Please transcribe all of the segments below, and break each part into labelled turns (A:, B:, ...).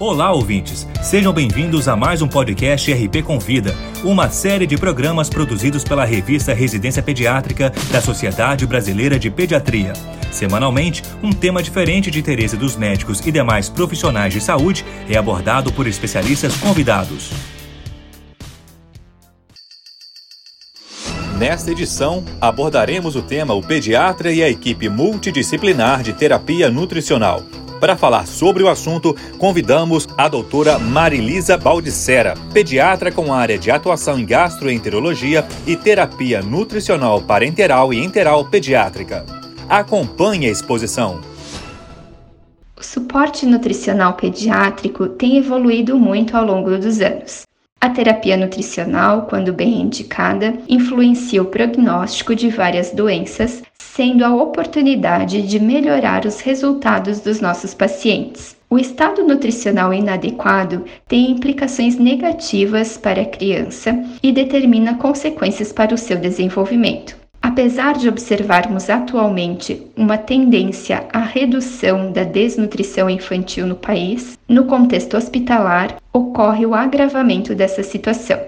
A: Olá, ouvintes! Sejam bem-vindos a mais um podcast RP Convida, uma série de programas produzidos pela revista Residência Pediátrica da Sociedade Brasileira de Pediatria. Semanalmente, um tema diferente de interesse dos médicos e demais profissionais de saúde é abordado por especialistas convidados. Nesta edição, abordaremos o tema O Pediatra e a equipe multidisciplinar de terapia nutricional para falar sobre o assunto, convidamos a doutora Marilisa Baldissera, pediatra com área de atuação em gastroenterologia e terapia nutricional parenteral e enteral pediátrica. Acompanhe a exposição.
B: O suporte nutricional pediátrico tem evoluído muito ao longo dos anos. A terapia nutricional, quando bem indicada, influencia o prognóstico de várias doenças, sendo a oportunidade de melhorar os resultados dos nossos pacientes. O estado nutricional inadequado tem implicações negativas para a criança e determina consequências para o seu desenvolvimento. Apesar de observarmos atualmente uma tendência à redução da desnutrição infantil no país, no contexto hospitalar ocorre o agravamento dessa situação.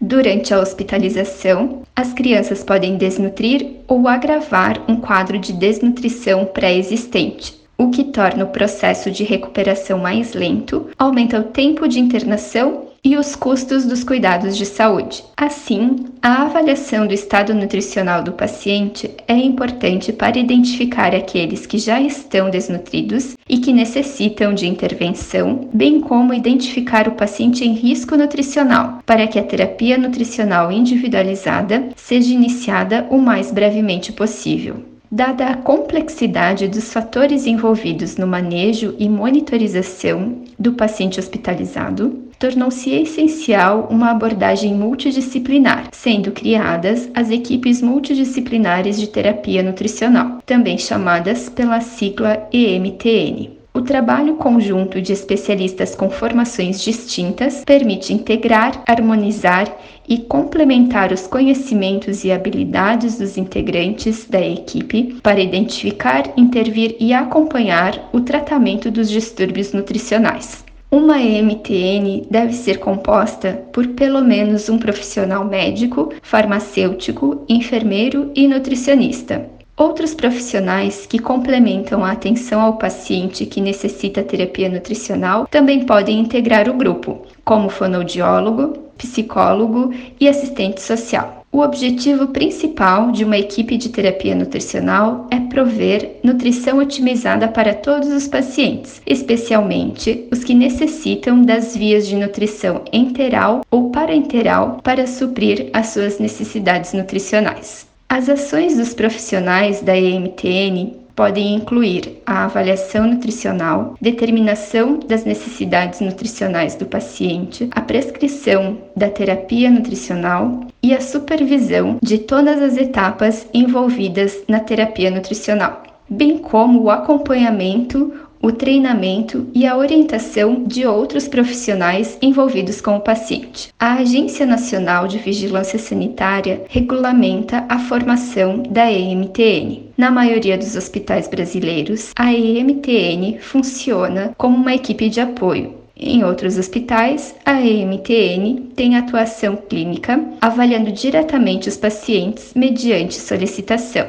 B: Durante a hospitalização, as crianças podem desnutrir ou agravar um quadro de desnutrição pré-existente, o que torna o processo de recuperação mais lento, aumenta o tempo de internação e os custos dos cuidados de saúde. Assim, a avaliação do estado nutricional do paciente é importante para identificar aqueles que já estão desnutridos e que necessitam de intervenção, bem como identificar o paciente em risco nutricional, para que a terapia nutricional individualizada seja iniciada o mais brevemente possível. Dada a complexidade dos fatores envolvidos no manejo e monitorização do paciente hospitalizado, tornou-se essencial uma abordagem multidisciplinar, sendo criadas as equipes multidisciplinares de terapia nutricional, também chamadas pela sigla EMTN. O trabalho conjunto de especialistas com formações distintas permite integrar, harmonizar e complementar os conhecimentos e habilidades dos integrantes da equipe para identificar, intervir e acompanhar o tratamento dos distúrbios nutricionais. Uma EMTN deve ser composta por pelo menos um profissional médico, farmacêutico, enfermeiro e nutricionista. Outros profissionais que complementam a atenção ao paciente que necessita terapia nutricional também podem integrar o grupo, como fonoaudiólogo, psicólogo e assistente social. O objetivo principal de uma equipe de terapia nutricional é prover nutrição otimizada para todos os pacientes, especialmente os que necessitam das vias de nutrição enteral ou parenteral para suprir as suas necessidades nutricionais. As ações dos profissionais da EMTN podem incluir a avaliação nutricional, determinação das necessidades nutricionais do paciente, a prescrição da terapia nutricional e a supervisão de todas as etapas envolvidas na terapia nutricional, bem como o acompanhamento o treinamento e a orientação de outros profissionais envolvidos com o paciente. A Agência Nacional de Vigilância Sanitária regulamenta a formação da EMTN. Na maioria dos hospitais brasileiros, a EMTN funciona como uma equipe de apoio, em outros hospitais, a EMTN tem atuação clínica, avaliando diretamente os pacientes mediante solicitação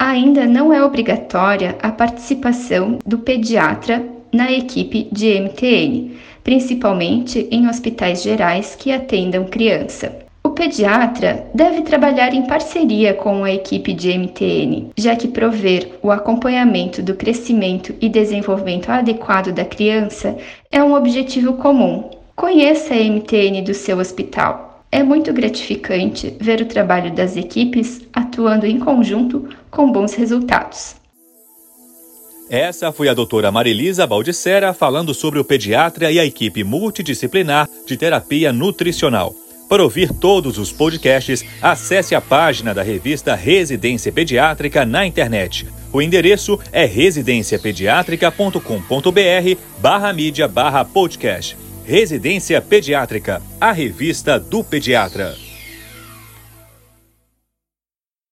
B: ainda não é obrigatória a participação do pediatra na equipe de MTN, principalmente em hospitais gerais que atendam criança. O pediatra deve trabalhar em parceria com a equipe de MTN, já que prover o acompanhamento do crescimento e desenvolvimento adequado da criança é um objetivo comum. Conheça a MTN do seu hospital é muito gratificante ver o trabalho das equipes atuando em conjunto com bons resultados.
A: Essa foi a doutora Marilisa Baldissera falando sobre o pediatra e a equipe multidisciplinar de terapia nutricional. Para ouvir todos os podcasts, acesse a página da revista Residência Pediátrica na internet. O endereço é residenciapediatrica.com.br barra mídia barra podcast. Residência Pediátrica, a revista do pediatra.